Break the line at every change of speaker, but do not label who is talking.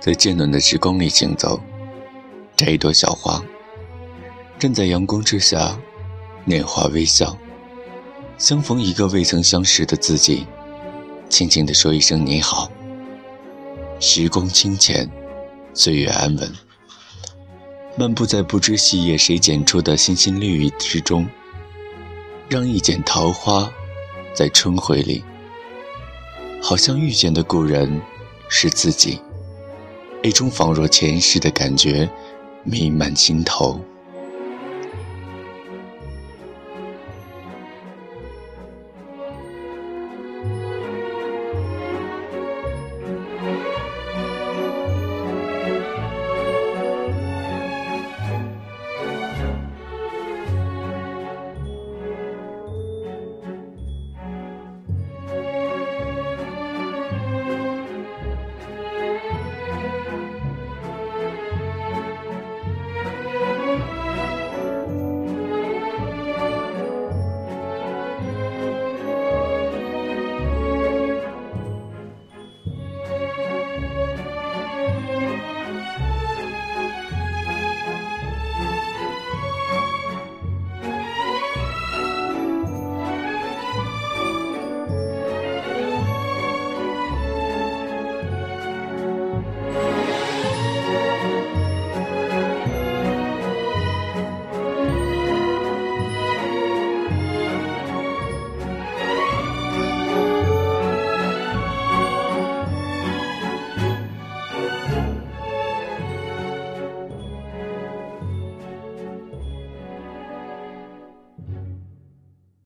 在渐暖的时光里行走，摘一朵小花，站在阳光之下，拈花微笑。相逢一个未曾相识的自己，轻轻地说一声你好。时光清浅，岁月安稳。漫步在不知细叶谁剪出的新新绿意之中，让一剪桃花，在春晖里，好像遇见的故人是自己。一种仿若前世的感觉弥漫心头。